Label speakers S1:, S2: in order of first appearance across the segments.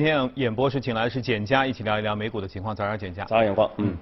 S1: 今天演播室请来的是简佳，一起聊一聊美股的情况。早上，简佳。
S2: 早上，阳光。嗯。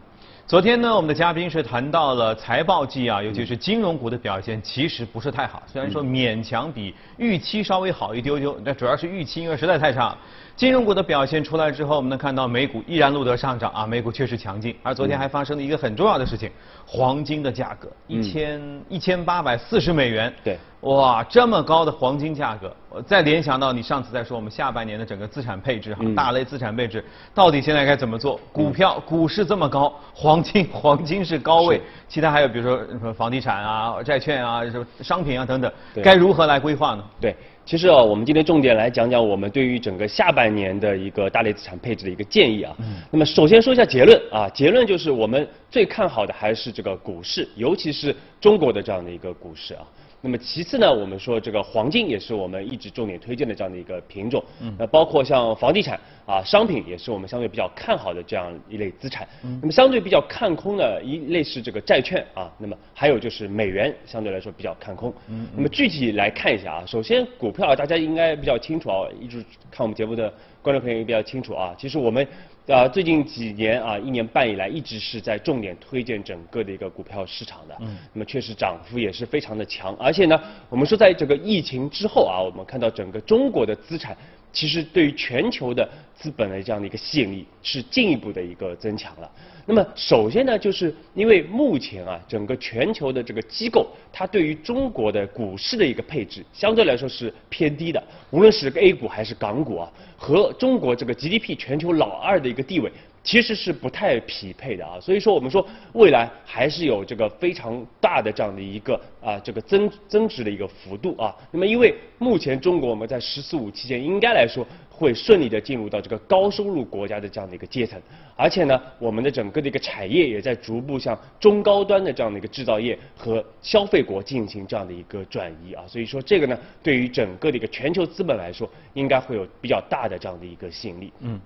S1: 昨天呢，我们的嘉宾是谈到了财报季啊，尤其是金融股的表现，其实不是太好。虽然说勉强比预期稍微好一丢丢，那主要是预期因为实在太差。金融股的表现出来之后，我们能看到美股依然录得上涨啊，美股确实强劲。而昨天还发生了一个很重要的事情，黄金的价格一千一千八百四十美元。
S2: 对。
S1: 哇，这么高的黄金价格，我再联想到你上次在说我们下半年的整个资产配置哈，大类资产配置到底现在该怎么做？股票股市这么高，黄金 黄金是高位，其他还有比如说什么房地产啊、债券啊、什么商品啊等等，该如何来规划呢？
S2: 对，其实啊，我们今天重点来讲讲我们对于整个下半年的一个大类资产配置的一个建议啊。嗯。那么首先说一下结论啊，结论就是我们最看好的还是这个股市，尤其是中国的这样的一个股市啊。那么其次呢，我们说这个黄金也是我们一直重点推荐的这样的一个品种，嗯，那包括像房地产啊，商品也是我们相对比较看好的这样一类资产，嗯，那么相对比较看空的一类是这个债券啊，那么还有就是美元相对来说比较看空，嗯，那么具体来看一下啊，首先股票大家应该比较清楚啊，一直看我们节目的观众朋友也比较清楚啊，其实我们。啊，最近几年啊，一年半以来，一直是在重点推荐整个的一个股票市场的。嗯。那么确实涨幅也是非常的强，而且呢，我们说在这个疫情之后啊，我们看到整个中国的资产，其实对于全球的资本的这样的一个吸引力是进一步的一个增强了。那么首先呢，就是因为目前啊，整个全球的这个机构，它对于中国的股市的一个配置，相对来说是偏低的。无论是 A 股还是港股啊，和中国这个 GDP 全球老二的一个地位，其实是不太匹配的啊。所以说，我们说未来还是有这个非常大的这样的一个啊这个增增值的一个幅度啊。那么因为目前中国我们在“十四五”期间，应该来说。会顺利的进入到这个高收入国家的这样的一个阶层，而且呢，我们的整个的一个产业也在逐步向中高端的这样的一个制造业和消费国进行这样的一个转移啊，所以说这个呢，对于整个的一个全球资本来说，应该会有比较大的这样的一个吸引力。嗯。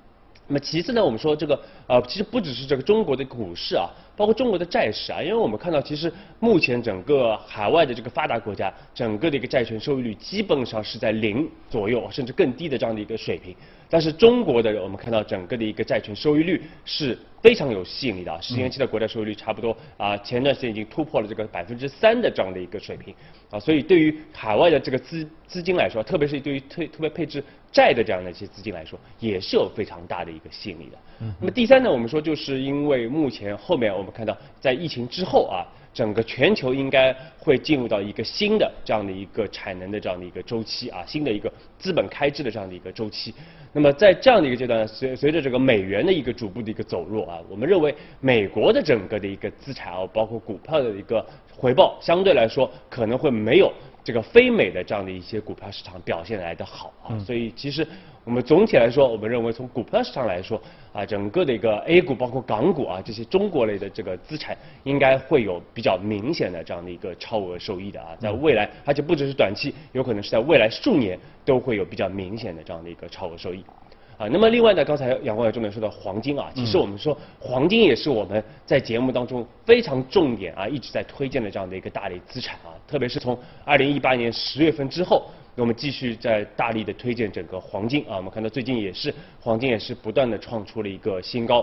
S2: 那么其次呢，我们说这个呃，其实不只是这个中国的股市啊，包括中国的债市啊，因为我们看到其实目前整个海外的这个发达国家，整个的一个债券收益率基本上是在零左右，甚至更低的这样的一个水平。但是中国的我们看到整个的一个债券收益率是非常有吸引力的，十年期的国债收益率差不多啊，前段时间已经突破了这个百分之三的这样的一个水平啊，所以对于海外的这个资资金来说，特别是对于特特别配置债的这样的一些资金来说，也是有非常大的一个吸引力的。那么第三呢，我们说就是因为目前后面我们看到在疫情之后啊。整个全球应该会进入到一个新的这样的一个产能的这样的一个周期啊，新的一个资本开支的这样的一个周期。那么在这样的一个阶段，随随着这个美元的一个逐步的一个走弱啊，我们认为美国的整个的一个资产啊，包括股票的一个回报，相对来说可能会没有这个非美的这样的一些股票市场表现来的好啊。所以其实。我们总体来说，我们认为从股票市场来说，啊，整个的一个 A 股包括港股啊这些中国类的这个资产，应该会有比较明显的这样的一个超额收益的啊，在未来，而且不只是短期，有可能是在未来数年都会有比较明显的这样的一个超额收益。啊，那么另外呢，刚才阳光也重点说到黄金啊，其实我们说黄金也是我们在节目当中非常重点啊，一直在推荐的这样的一个大类资产啊，特别是从二零一八年十月份之后。我们继续在大力的推荐整个黄金啊，我们看到最近也是黄金也是不断的创出了一个新高。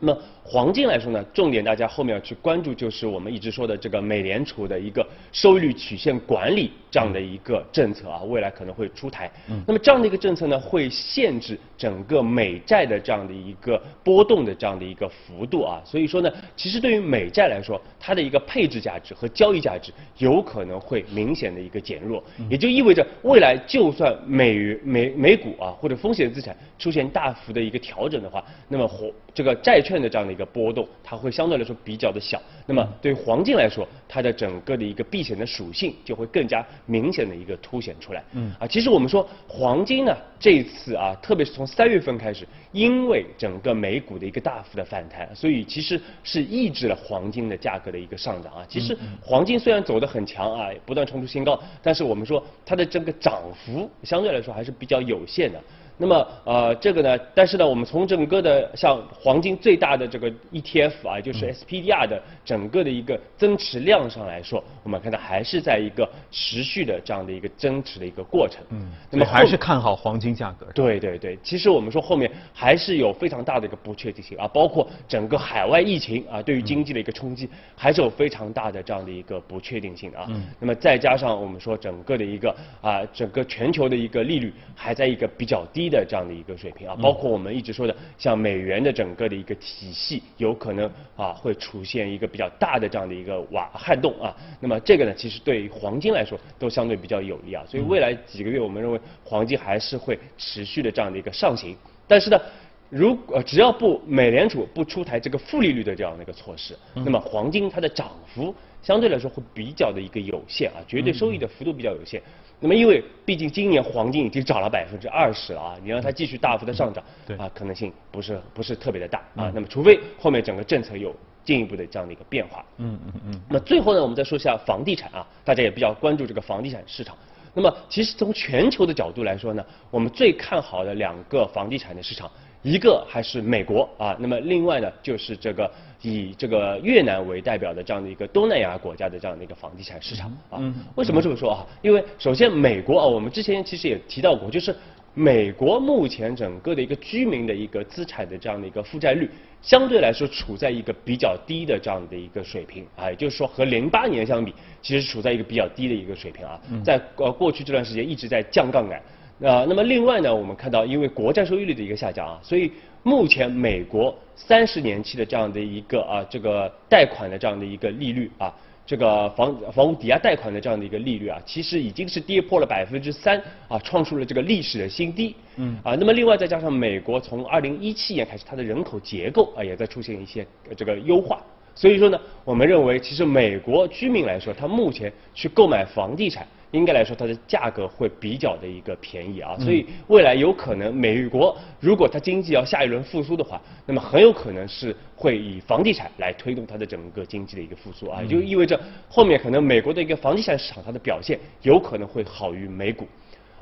S2: 那么黄金来说呢，重点大家后面要去关注就是我们一直说的这个美联储的一个收益率曲线管理这样的一个政策啊，未来可能会出台。那么这样的一个政策呢，会限制整个美债的这样的一个波动的这样的一个幅度啊。所以说呢，其实对于美债来说，它的一个配置价值和交易价值有可能会明显的一个减弱，也就意味着未来就算美美美股啊或者风险资产出现大幅的一个调整的话，那么黄这个债券。券的这样的一个波动，它会相对来说比较的小。那么对于黄金来说，它的整个的一个避险的属性就会更加明显的一个凸显出来。嗯啊，其实我们说黄金呢，这一次啊，特别是从三月份开始，因为整个美股的一个大幅的反弹，所以其实是抑制了黄金的价格的一个上涨啊。其实黄金虽然走得很强啊，不断冲出新高，但是我们说它的这个涨幅相对来说还是比较有限的。那么呃这个呢，但是呢，我们从整个的像黄金最大的这个 ETF 啊，就是 SPDR 的整个的一个增持量上来说，我们看到还是在一个持续的这样的一个增持的一个过程。
S1: 嗯，那么还是看好黄金价格。
S2: 对对对，其实我们说后面还是有非常大的一个不确定性啊，包括整个海外疫情啊，对于经济的一个冲击，还是有非常大的这样的一个不确定性啊。嗯。那么再加上我们说整个的一个啊，整个全球的一个利率还在一个比较低。的这样的一个水平啊，包括我们一直说的，像美元的整个的一个体系，有可能啊会出现一个比较大的这样的一个瓦撼动啊。那么这个呢，其实对于黄金来说都相对比较有利啊。所以未来几个月，我们认为黄金还是会持续的这样的一个上行。但是呢，如果只要不美联储不出台这个负利率的这样的一个措施，那么黄金它的涨幅相对来说会比较的一个有限啊，绝对收益的幅度比较有限。那么，因为毕竟今年黄金已经涨了百分之二十了啊，你让它继续大幅的上涨，啊，可能性不是不是特别的大啊。那么，除非后面整个政策有进一步的这样的一个变化。嗯嗯嗯。那么最后呢，我们再说一下房地产啊，大家也比较关注这个房地产市场。那么，其实从全球的角度来说呢，我们最看好的两个房地产的市场。一个还是美国啊，那么另外呢就是这个以这个越南为代表的这样的一个东南亚国家的这样的一个房地产市场啊。为什么这么说啊？因为首先美国啊，我们之前其实也提到过，就是美国目前整个的一个居民的一个资产的这样的一个负债率，相对来说处在一个比较低的这样的一个水平啊，也就是说和零八年相比，其实处在一个比较低的一个水平啊，在呃过去这段时间一直在降杠杆。啊，那么另外呢，我们看到因为国债收益率的一个下降啊，所以目前美国三十年期的这样的一个啊这个贷款的这样的一个利率啊，这个房房屋抵押贷款的这样的一个利率啊，其实已经是跌破了百分之三啊，创出了这个历史的新低。嗯。啊，那么另外再加上美国从二零一七年开始，它的人口结构啊也在出现一些这个优化，所以说呢，我们认为其实美国居民来说，他目前去购买房地产。应该来说，它的价格会比较的一个便宜啊，所以未来有可能美国如果它经济要下一轮复苏的话，那么很有可能是会以房地产来推动它的整个经济的一个复苏啊，就意味着后面可能美国的一个房地产市场它的表现有可能会好于美股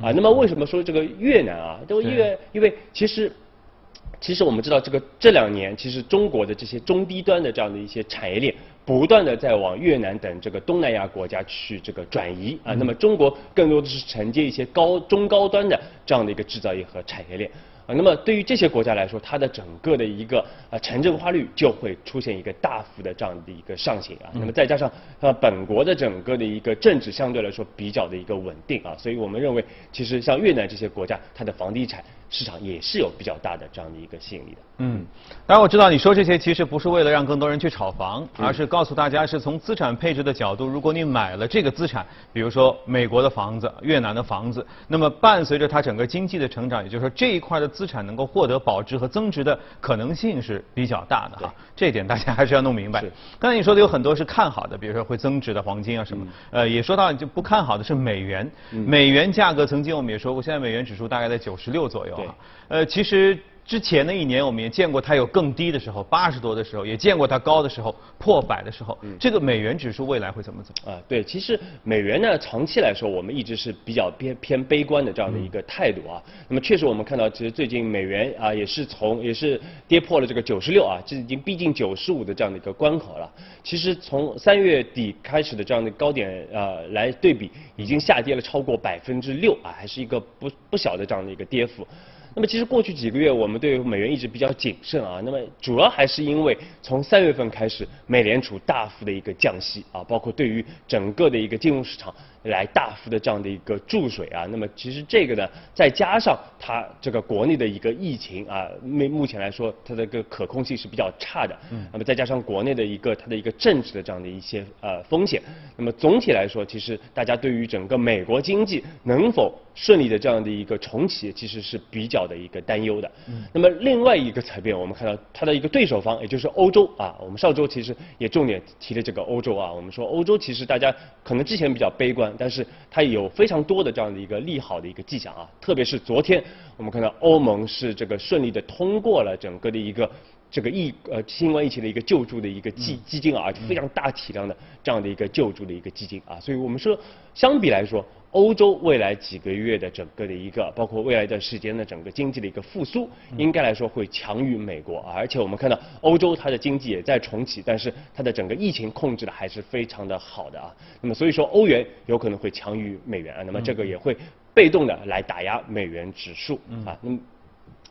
S2: 啊。那么为什么说这个越南啊？都因为因为其实。其实我们知道，这个这两年，其实中国的这些中低端的这样的一些产业链，不断的在往越南等这个东南亚国家去这个转移啊。那么中国更多的是承接一些高中高端的这样的一个制造业和产业链。啊，那么对于这些国家来说，它的整个的一个啊城镇化率就会出现一个大幅的这样的一个上行啊。那么再加上啊本国的整个的一个政治相对来说比较的一个稳定啊，所以我们认为其实像越南这些国家，它的房地产市场也是有比较大的这样的一个吸引力的。
S1: 嗯，当然我知道你说这些其实不是为了让更多人去炒房，而是告诉大家是从资产配置的角度，如果你买了这个资产，比如说美国的房子、越南的房子，那么伴随着它整个经济的成长，也就是说这一块的。资产能够获得保值和增值的可能性是比较大的哈，这一点大家还是要弄明白。刚才你说的有很多是看好的，比如说会增值的黄金啊什么，呃，也说到就不看好的是美元，美元价格曾经我们也说过，现在美元指数大概在九十六左右啊，呃，其实。之前的一年，我们也见过它有更低的时候，八十多的时候，也见过它高的时候，破百的时候。这个美元指数未来会怎么走？
S2: 啊，对，其实美元呢，长期来说，我们一直是比较偏偏悲观的这样的一个态度啊。那么确实，我们看到，其实最近美元啊，也是从也是跌破了这个九十六啊，这已经逼近九十五的这样的一个关口了。其实从三月底开始的这样的高点呃来对比，已经下跌了超过百分之六啊，还是一个不不小的这样的一个跌幅。那么其实过去几个月，我们对美元一直比较谨慎啊。那么主要还是因为从三月份开始，美联储大幅的一个降息啊，包括对于整个的一个金融市场。来大幅的这样的一个注水啊，那么其实这个呢，再加上它这个国内的一个疫情啊，目目前来说它的个可控性是比较差的，嗯，那么再加上国内的一个它的一个政治的这样的一些呃风险，那么总体来说，其实大家对于整个美国经济能否顺利的这样的一个重启，其实是比较的一个担忧的。嗯，那么另外一个层面，我们看到它的一个对手方，也就是欧洲啊，我们上周其实也重点提了这个欧洲啊，我们说欧洲其实大家可能之前比较悲观。但是它有非常多的这样的一个利好的一个迹象啊，特别是昨天我们看到欧盟是这个顺利的通过了整个的一个这个疫呃新冠疫情的一个救助的一个基基金啊，非常大体量的这样的一个救助的一个基金啊，所以我们说相比来说，欧洲未来几个月的整个的一个，包括未来的时间的整个经济的一个复苏，应该来说会强于美国。而且我们看到欧洲它的经济也在重启，但是它的整个疫情控制的还是非常的好的啊。那么所以说欧元有可能会强于美元啊，那么这个也会被动的来打压美元指数啊。那么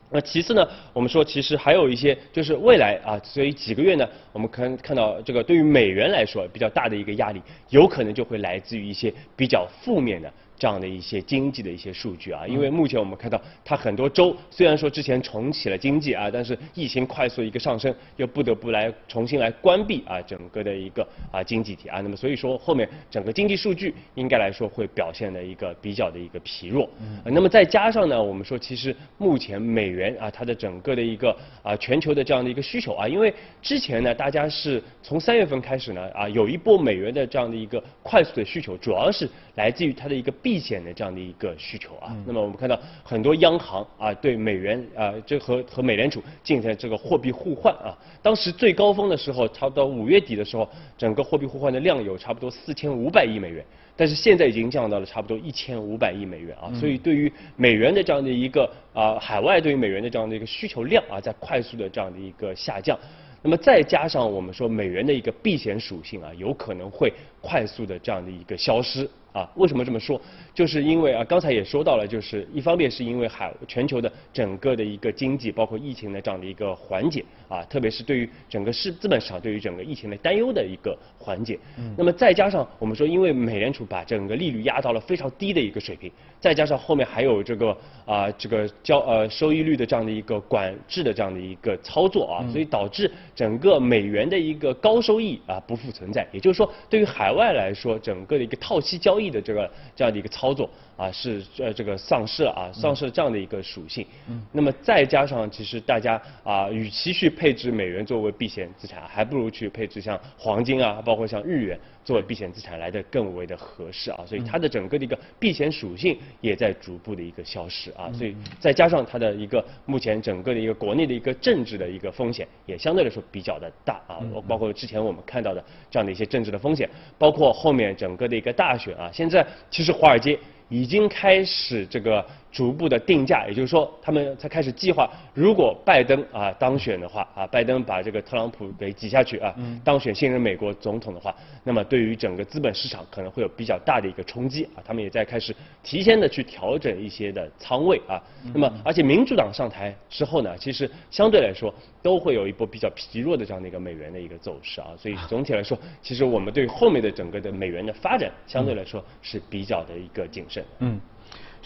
S2: 那其次呢，我们说其实还有一些就是未来啊，所以几个月呢，我们看看到这个对于美元来说比较大的一个压力，有可能就会来自于一些比较负面的。这样的一些经济的一些数据啊，因为目前我们看到它很多州虽然说之前重启了经济啊，但是疫情快速一个上升，又不得不来重新来关闭啊整个的一个啊经济体啊，那么所以说后面整个经济数据应该来说会表现的一个比较的一个疲弱。嗯。那么再加上呢，我们说其实目前美元啊它的整个的一个啊全球的这样的一个需求啊，因为之前呢大家是从三月份开始呢啊有一波美元的这样的一个快速的需求，主要是来自于它的一个。避险的这样的一个需求啊，那么我们看到很多央行啊对美元啊这和和美联储进行这个货币互换啊，当时最高峰的时候，差不多五月底的时候，整个货币互换的量有差不多四千五百亿美元，但是现在已经降到了差不多一千五百亿美元啊，所以对于美元的这样的一个啊海外对于美元的这样的一个需求量啊在快速的这样的一个下降，那么再加上我们说美元的一个避险属性啊，有可能会快速的这样的一个消失。啊，为什么这么说？就是因为啊，刚才也说到了，就是一方面是因为海全球的整个的一个经济，包括疫情的这样的一个缓解啊，特别是对于整个市资本市场对于整个疫情的担忧的一个缓解。嗯。那么再加上我们说，因为美联储把整个利率压到了非常低的一个水平，再加上后面还有这个啊这个交呃收益率的这样的一个管制的这样的一个操作啊，所以导致整个美元的一个高收益啊不复存在。也就是说，对于海外来说，整个的一个套期交易。的这个这样的一个操作啊，是呃这个丧失了啊，丧失了这样的一个属性。嗯。那么再加上，其实大家啊，与其去配置美元作为避险资产，还不如去配置像黄金啊，包括像日元作为避险资产来的更为的合适啊。所以它的整个的一个避险属性也在逐步的一个消失啊。所以再加上它的一个目前整个的一个国内的一个政治的一个风险也相对来说比较的大啊。包括之前我们看到的这样的一些政治的风险，包括后面整个的一个大选啊。现在其实华尔街已经开始这个。逐步的定价，也就是说，他们才开始计划，如果拜登啊当选的话啊，拜登把这个特朗普给挤下去啊，当选新任美国总统的话，那么对于整个资本市场可能会有比较大的一个冲击啊，他们也在开始提前的去调整一些的仓位啊，那么而且民主党上台之后呢，其实相对来说都会有一波比较疲弱的这样的一个美元的一个走势啊，所以总体来说，其实我们对后面的整个的美元的发展相对来说是比较的一个谨慎。嗯。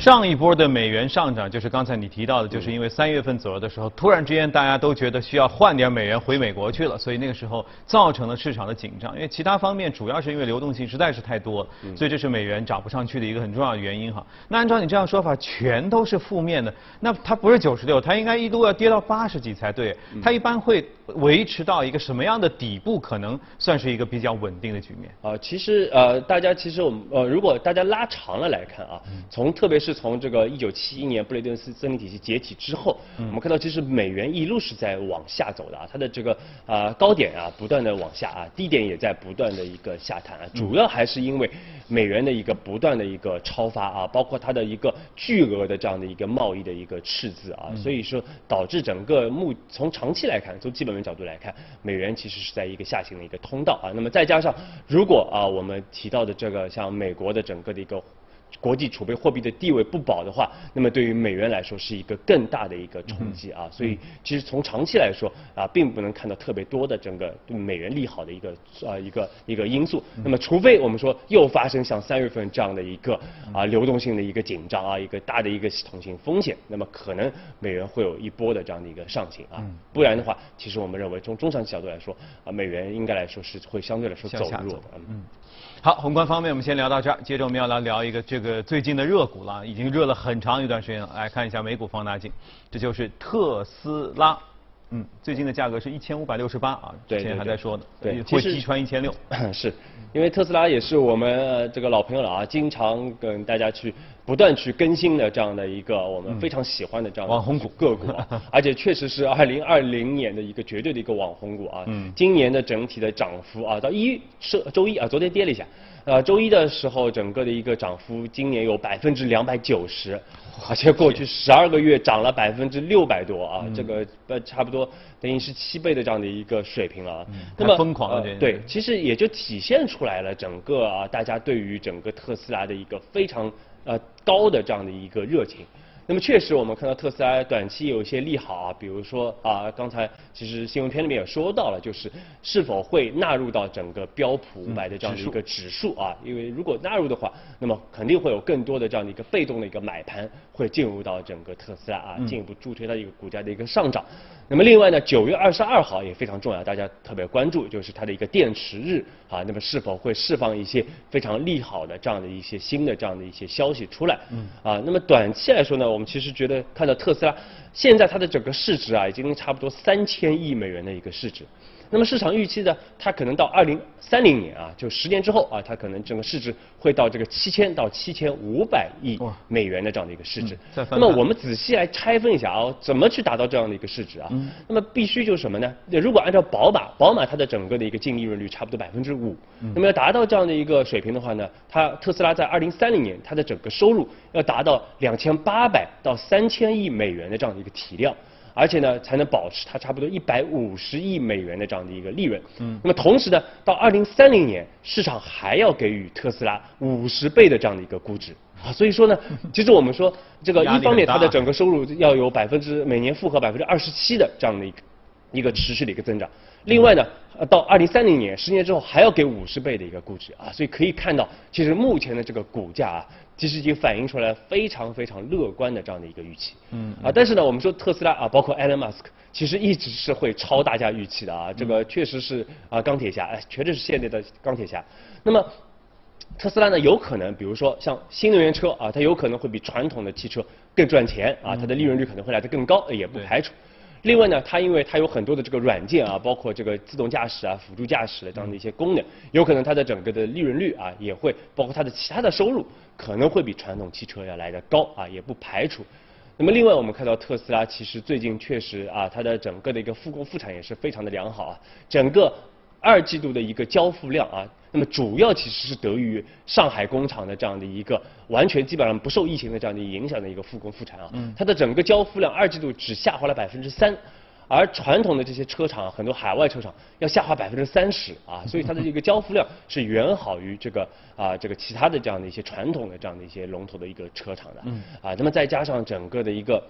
S1: 上一波的美元上涨，就是刚才你提到的，就是因为三月份左右的时候，突然之间大家都觉得需要换点美元回美国去了，所以那个时候造成了市场的紧张。因为其他方面主要是因为流动性实在是太多了，所以这是美元涨不上去的一个很重要的原因哈。那按照你这样说法，全都是负面的，那它不是九十六，它应该一度要跌到八十几才对。它一般会维持到一个什么样的底部，可能算是一个比较稳定的局面？
S2: 啊，其实呃，大家其实我们呃，如果大家拉长了来看啊，从特别是从这个一九七一年布雷顿斯森林体系解体之后，我们看到其实美元一路是在往下走的啊，它的这个啊高点啊不断的往下啊，低点也在不断的一个下探啊，主要还是因为美元的一个不断的一个超发啊，包括它的一个巨额的这样的一个贸易的一个赤字啊，所以说导致整个目从长期来看，从基本面角度来看，美元其实是在一个下行的一个通道啊，那么再加上如果啊我们提到的这个像美国的整个的一个。国际储备货币的地位不保的话，那么对于美元来说是一个更大的一个冲击啊。所以其实从长期来说啊，并不能看到特别多的整个对美元利好的一个啊一个一个因素。那么除非我们说又发生像三月份这样的一个啊流动性的一个紧张啊，一个大的一个系统性风险，那么可能美元会有一波的这样的一个上行啊。不然的话，其实我们认为从中长期角度来说啊，美元应该来说是会相对来说走弱的。嗯。
S1: 好，宏观方面我们先聊到这儿，接着我们要来聊一个这个最近的热股了，已经热了很长一段时间了。来看一下美股放大镜，这就是特斯拉。嗯，最近的价格是一千五百六十八啊，之前还在说呢，
S2: 对，
S1: 会击穿一千六。
S2: 是，因为特斯拉也是我们这个老朋友了啊，经常跟大家去不断去更新的这样的一个我们非常喜欢的这样的
S1: 网红股
S2: 个股，而且确实是二零二零年的一个绝对的一个网红股啊。嗯。今年的整体的涨幅啊，到一是周一啊，昨天跌了一下。呃，周一的时候整个的一个涨幅，今年有百分之两百九十，而且过去十二个月涨了百分之六百多啊，这个呃差不多等于是七倍的这样的一个水平了啊。
S1: 那么疯狂了，
S2: 对，其实也就体现出来了整个啊大家对于整个特斯拉的一个非常呃高的这样的一个热情。那么确实，我们看到特斯拉短期有一些利好啊，比如说啊，刚才其实新闻片里面也说到了，就是是否会纳入到整个标普五百的这样的一个指数啊，因为如果纳入的话，那么肯定会有更多的这样的一个被动的一个买盘会进入到整个特斯拉啊，进一步助推它一个股价的一个上涨。那么另外呢，九月二十二号也非常重要，大家特别关注，就是它的一个电池日啊，那么是否会释放一些非常利好的这样的一些新的这样的一些消息出来？嗯，啊，那么短期来说呢，我们其实觉得看到特斯拉现在它的整个市值啊，已经差不多三千亿美元的一个市值。那么市场预期呢，它可能到二零三零年啊，就十年之后啊，它可能整个市值会到这个七千到七千五百亿美元的这样的一个市值。那么我们仔细来拆分一下啊，怎么去达到这样的一个市值啊？那么必须就是什么呢？如果按照宝马，宝马它的整个的一个净利润率差不多百分之五，那么要达到这样的一个水平的话呢，它特斯拉在二零三零年它的整个收入要达到两千八百到三千亿美元的这样的一个体量。而且呢，才能保持它差不多一百五十亿美元的这样的一个利润。嗯。那么同时呢，到二零三零年，市场还要给予特斯拉五十倍的这样的一个估值啊。所以说呢，其实我们说这个一方面它的整个收入要有百分之每年复合百分之二十七的这样的一个一个持续的一个增长。另外呢，到二零三零年，十年之后还要给五十倍的一个估值啊。所以可以看到，其实目前的这个股价啊。其实已经反映出来非常非常乐观的这样的一个预期，嗯啊，但是呢，我们说特斯拉啊，包括 Elon Musk，其实一直是会超大家预期的啊，这个确实是啊钢铁侠，哎，绝对是现在的钢铁侠。那么特斯拉呢，有可能，比如说像新能源车啊，它有可能会比传统的汽车更赚钱啊，它的利润率可能会来得更高，也不排除。另外呢，它因为它有很多的这个软件啊，包括这个自动驾驶啊、辅助驾驶的这样的一些功能，有可能它的整个的利润率啊，也会包括它的其他的收入，可能会比传统汽车要来的高啊，也不排除。那么另外我们看到特斯拉其实最近确实啊，它的整个的一个复工复产也是非常的良好啊，整个二季度的一个交付量啊。那么主要其实是得益于上海工厂的这样的一个完全基本上不受疫情的这样的影响的一个复工复产啊，它的整个交付量二季度只下滑了百分之三，而传统的这些车厂很多海外车厂要下滑百分之三十啊，所以它的这个交付量是远好于这个啊这个其他的这样的一些传统的这样的一些龙头的一个车厂的啊，那么再加上整个的一个。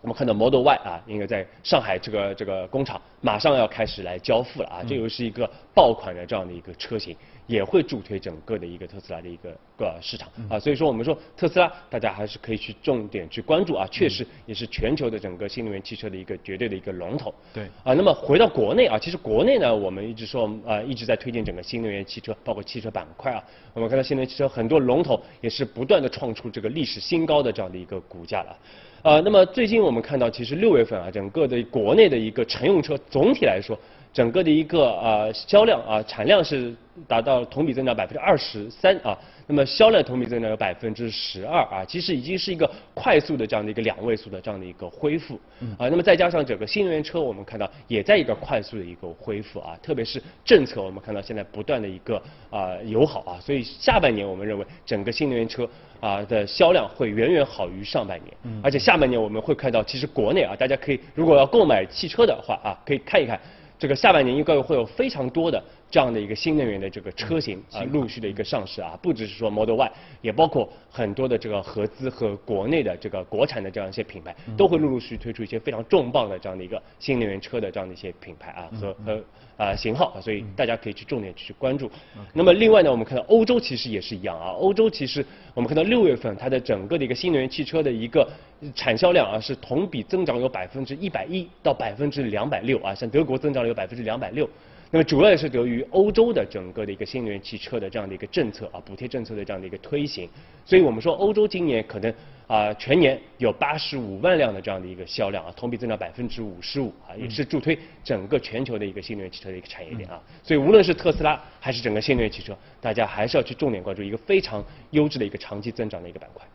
S2: 我们看到 Model Y 啊，应该在上海这个这个工厂马上要开始来交付了啊，这又是一个爆款的这样的一个车型，也会助推整个的一个特斯拉的一个个市场啊，所以说我们说特斯拉，大家还是可以去重点去关注啊，确实也是全球的整个新能源汽车的一个绝对的一个龙头。
S1: 对。
S2: 啊，那么回到国内啊，其实国内呢，我们一直说啊，一直在推荐整个新能源汽车，包括汽车板块啊，我们看到新能源汽车很多龙头也是不断的创出这个历史新高的这样的一个股价了。呃，那么最近我们看到，其实六月份啊，整个的国内的一个乘用车总体来说，整个的一个呃销量啊产量是达到同比增长百分之二十三啊。那么销量同比增长有百分之十二啊，其实已经是一个快速的这样的一个两位数的这样的一个恢复啊。那么再加上整个新能源车，我们看到也在一个快速的一个恢复啊，特别是政策，我们看到现在不断的一个啊友好啊，所以下半年我们认为整个新能源车啊的销量会远远好于上半年，而且下半年我们会看到，其实国内啊，大家可以如果要购买汽车的话啊，可以看一看。这个下半年应该会有非常多的这样的一个新能源的这个车型啊，陆续的一个上市啊，不只是说 Model Y，也包括很多的这个合资和国内的这个国产的这样一些品牌，都会陆陆续续推出一些非常重磅的这样的一个新能源车的这样的一些品牌啊和和啊型号，所以大家可以去重点去关注。那么另外呢，我们看到欧洲其实也是一样啊，欧洲其实我们看到六月份它的整个的一个新能源汽车的一个产销量啊是同比增长有百分之一百一到百分之两百六啊，像德国增长了有百分之两百六。那么主要也是得益于欧洲的整个的一个新能源汽车的这样的一个政策啊，补贴政策的这样的一个推行，所以我们说欧洲今年可能啊全年有八十五万辆的这样的一个销量啊，同比增长百分之五十五啊，也是助推整个全球的一个新能源汽车的一个产业链啊。所以无论是特斯拉还是整个新能源汽车，大家还是要去重点关注一个非常优质的一个长期增长的一个板块。